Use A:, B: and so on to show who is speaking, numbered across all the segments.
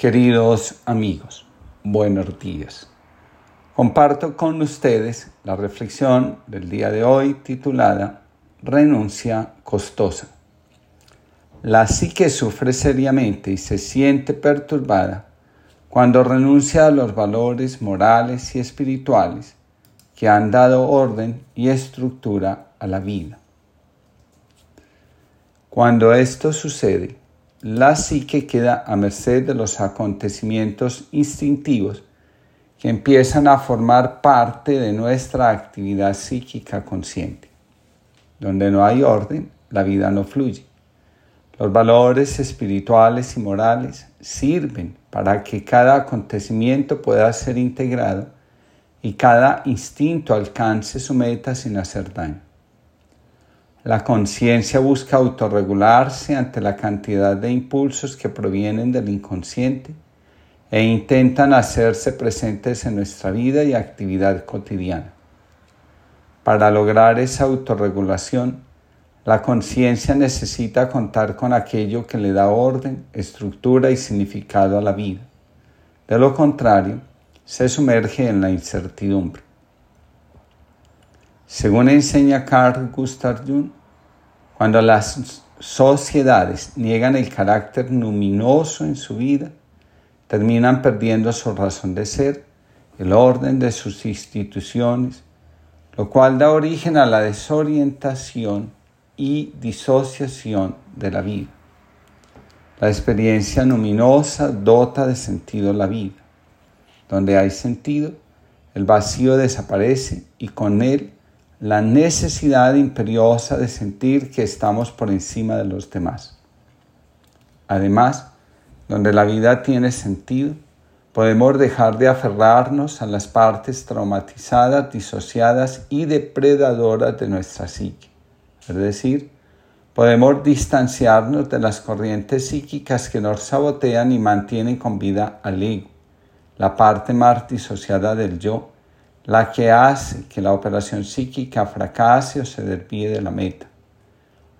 A: Queridos amigos, buenos días. Comparto con ustedes la reflexión del día de hoy titulada Renuncia costosa. La psique sufre seriamente y se siente perturbada cuando renuncia a los valores morales y espirituales que han dado orden y estructura a la vida. Cuando esto sucede, la psique queda a merced de los acontecimientos instintivos que empiezan a formar parte de nuestra actividad psíquica consciente. Donde no hay orden, la vida no fluye. Los valores espirituales y morales sirven para que cada acontecimiento pueda ser integrado y cada instinto alcance su meta sin hacer daño. La conciencia busca autorregularse ante la cantidad de impulsos que provienen del inconsciente e intentan hacerse presentes en nuestra vida y actividad cotidiana. Para lograr esa autorregulación, la conciencia necesita contar con aquello que le da orden, estructura y significado a la vida. De lo contrario, se sumerge en la incertidumbre. Según enseña Carl Gustav Jung, cuando las sociedades niegan el carácter luminoso en su vida, terminan perdiendo su razón de ser, el orden de sus instituciones, lo cual da origen a la desorientación y disociación de la vida. La experiencia luminosa dota de sentido la vida. Donde hay sentido, el vacío desaparece y con él la necesidad imperiosa de sentir que estamos por encima de los demás. Además, donde la vida tiene sentido, podemos dejar de aferrarnos a las partes traumatizadas, disociadas y depredadoras de nuestra psique. Es decir, podemos distanciarnos de las corrientes psíquicas que nos sabotean y mantienen con vida al ego, la parte más disociada del yo, la que hace que la operación psíquica fracase o se desvíe de la meta.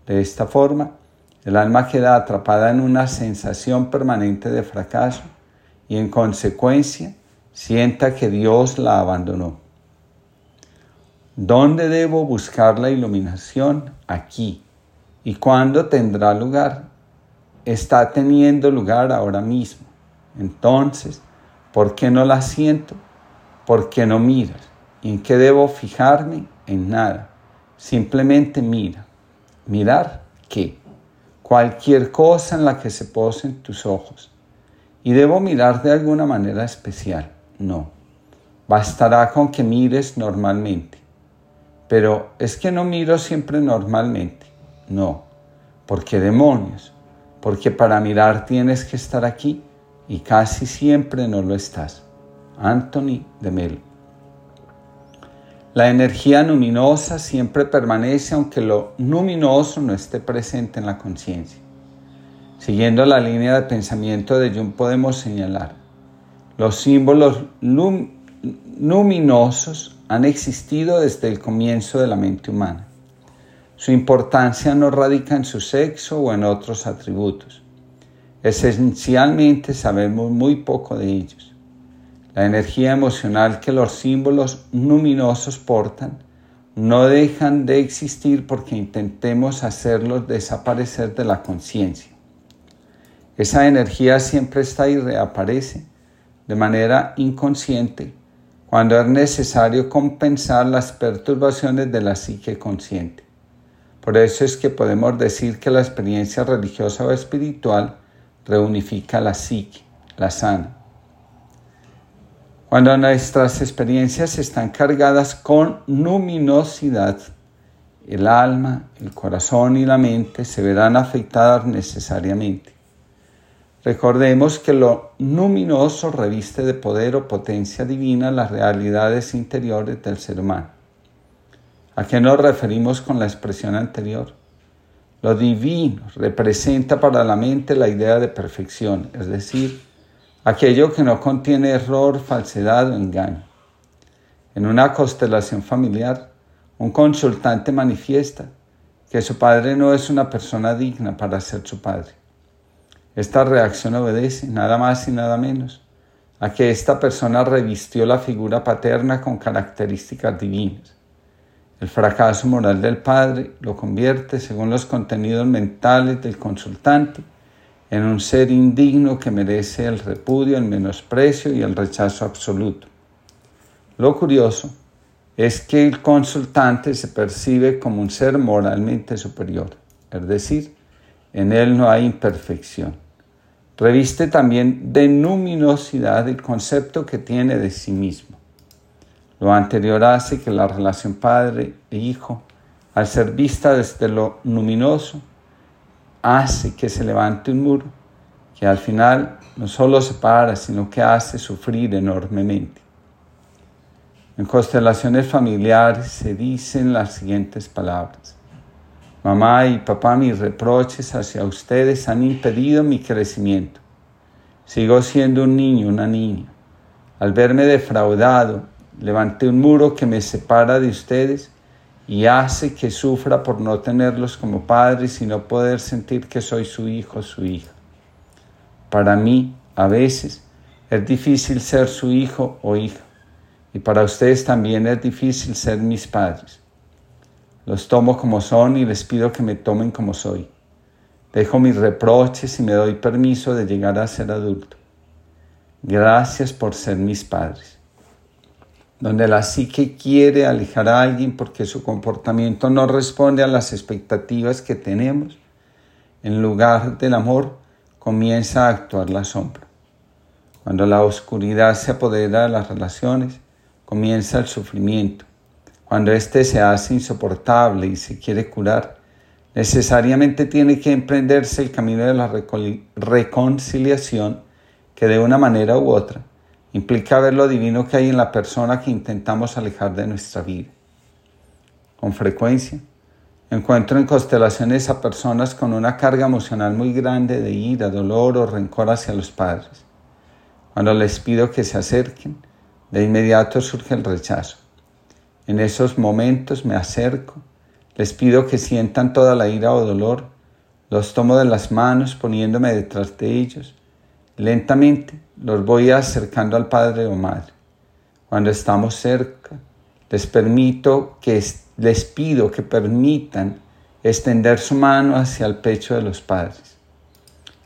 A: De esta forma, el alma queda atrapada en una sensación permanente de fracaso y en consecuencia sienta que Dios la abandonó. ¿Dónde debo buscar la iluminación? Aquí. ¿Y cuándo tendrá lugar? Está teniendo lugar ahora mismo. Entonces, ¿por qué no la siento? ¿Por qué no miras? ¿Y en qué debo fijarme? En nada. Simplemente mira. ¿Mirar qué? Cualquier cosa en la que se posen tus ojos. ¿Y debo mirar de alguna manera especial? No. Bastará con que mires normalmente. Pero es que no miro siempre normalmente. No. ¿Por qué demonios? Porque para mirar tienes que estar aquí y casi siempre no lo estás. Anthony de Melo. La energía luminosa siempre permanece aunque lo luminoso no esté presente en la conciencia. Siguiendo la línea de pensamiento de Jung podemos señalar, los símbolos luminosos han existido desde el comienzo de la mente humana. Su importancia no radica en su sexo o en otros atributos. Esencialmente sabemos muy poco de ellos. La energía emocional que los símbolos luminosos portan no dejan de existir porque intentemos hacerlos desaparecer de la conciencia. Esa energía siempre está y reaparece de manera inconsciente cuando es necesario compensar las perturbaciones de la psique consciente. Por eso es que podemos decir que la experiencia religiosa o espiritual reunifica la psique, la sana. Cuando nuestras experiencias están cargadas con luminosidad, el alma, el corazón y la mente se verán afectadas necesariamente. Recordemos que lo luminoso reviste de poder o potencia divina las realidades interiores del ser humano. ¿A qué nos referimos con la expresión anterior? Lo divino representa para la mente la idea de perfección, es decir, aquello que no contiene error, falsedad o engaño. En una constelación familiar, un consultante manifiesta que su padre no es una persona digna para ser su padre Esta reacción obedece, nada más y nada menos, a que esta persona revistió la figura paterna con características divinas. El fracaso moral del padre lo convierte, según los contenidos mentales del consultante, en un ser indigno que merece el repudio, el menosprecio y el rechazo absoluto. Lo curioso es que el consultante se percibe como un ser moralmente superior, es decir, en él no hay imperfección. Reviste también de luminosidad el concepto que tiene de sí mismo. Lo anterior hace que la relación padre e hijo, al ser vista desde lo luminoso, hace que se levante un muro que al final no solo separa, sino que hace sufrir enormemente. En constelaciones familiares se dicen las siguientes palabras. Mamá y papá, mis reproches hacia ustedes han impedido mi crecimiento. Sigo siendo un niño, una niña. Al verme defraudado, levanté un muro que me separa de ustedes y hace que sufra por no tenerlos como padres y no poder sentir que soy su hijo, su hija. Para mí, a veces, es difícil ser su hijo o hija, y para ustedes también es difícil ser mis padres. Los tomo como son y les pido que me tomen como soy. Dejo mis reproches y me doy permiso de llegar a ser adulto. Gracias por ser mis padres. Donde la psique quiere alejar a alguien porque su comportamiento no responde a las expectativas que tenemos, en lugar del amor comienza a actuar la sombra. Cuando la oscuridad se apodera de las relaciones, comienza el sufrimiento. Cuando éste se hace insoportable y se quiere curar, necesariamente tiene que emprenderse el camino de la reconciliación que de una manera u otra implica ver lo divino que hay en la persona que intentamos alejar de nuestra vida. Con frecuencia, encuentro en constelaciones a personas con una carga emocional muy grande de ira, dolor o rencor hacia los padres. Cuando les pido que se acerquen, de inmediato surge el rechazo. En esos momentos me acerco, les pido que sientan toda la ira o dolor, los tomo de las manos poniéndome detrás de ellos. Lentamente los voy acercando al padre o madre. Cuando estamos cerca, les permito que les pido que permitan extender su mano hacia el pecho de los padres.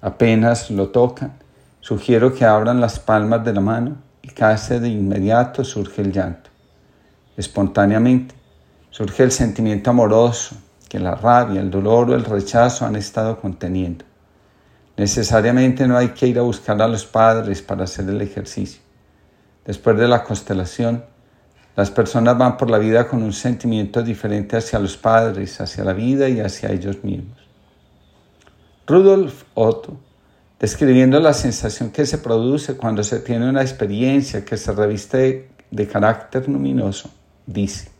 A: Apenas lo tocan, sugiero que abran las palmas de la mano y casi de inmediato surge el llanto espontáneamente. Surge el sentimiento amoroso que la rabia, el dolor o el rechazo han estado conteniendo. Necesariamente no hay que ir a buscar a los padres para hacer el ejercicio. Después de la constelación, las personas van por la vida con un sentimiento diferente hacia los padres, hacia la vida y hacia ellos mismos. Rudolf Otto, describiendo la sensación que se produce cuando se tiene una experiencia que se reviste de carácter luminoso, dice.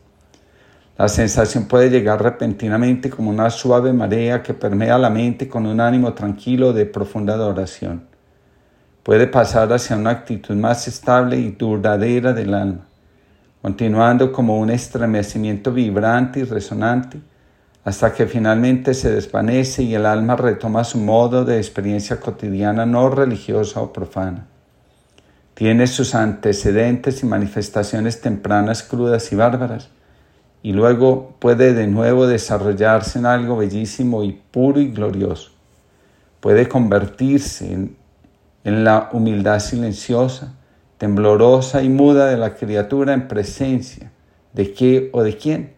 A: La sensación puede llegar repentinamente como una suave marea que permea la mente con un ánimo tranquilo de profunda adoración. Puede pasar hacia una actitud más estable y duradera del alma, continuando como un estremecimiento vibrante y resonante, hasta que finalmente se desvanece y el alma retoma su modo de experiencia cotidiana no religiosa o profana tiene sus antecedentes y manifestaciones tempranas crudas y bárbaras, y luego puede de nuevo desarrollarse en algo bellísimo y puro y glorioso. Puede convertirse en, la humildad silenciosa, temblorosa y muda de la criatura en presencia de qué o de quién,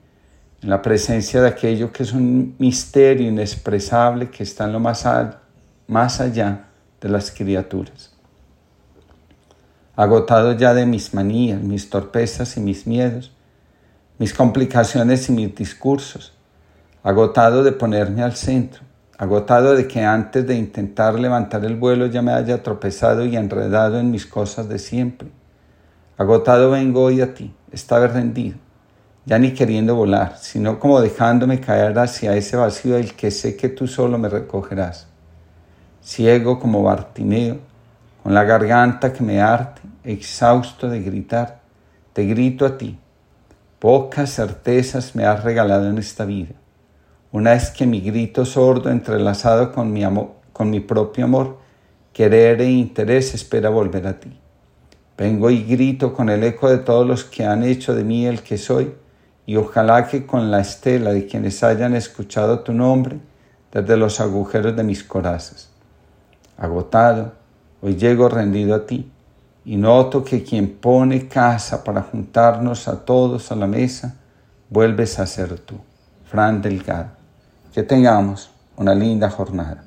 A: en la presencia de aquello que es un misterio inexpresable que está en lo más, más allá de las criaturas agotado ya de mis manías, mis torpezas y mis miedos, mis complicaciones y mis discursos, agotado de ponerme al centro, agotado de que antes de intentar levantar el vuelo ya me haya tropezado y enredado en mis cosas de siempre. Agotado vengo hoy a ti, estaba rendido, ya ni queriendo volar, sino como dejándome caer hacia ese vacío del que sé que tú solo me recogerás. Ciego como Bartimeo, con la garganta que me arte, exhausto de gritar, te grito a ti. Pocas certezas me has regalado en esta vida. Una es que mi grito sordo entrelazado con mi, amor, con mi propio amor querer e interés espera volver a ti. Vengo y grito con el eco de todos los que han hecho de mí el que soy, y ojalá que con la estela de quienes hayan escuchado tu nombre desde los agujeros de mis corazas. Agotado, hoy llego rendido a ti, y noto que quien pone casa para juntarnos a todos a la mesa, vuelves a ser tú. Fran Delgado. Que tengamos una linda jornada.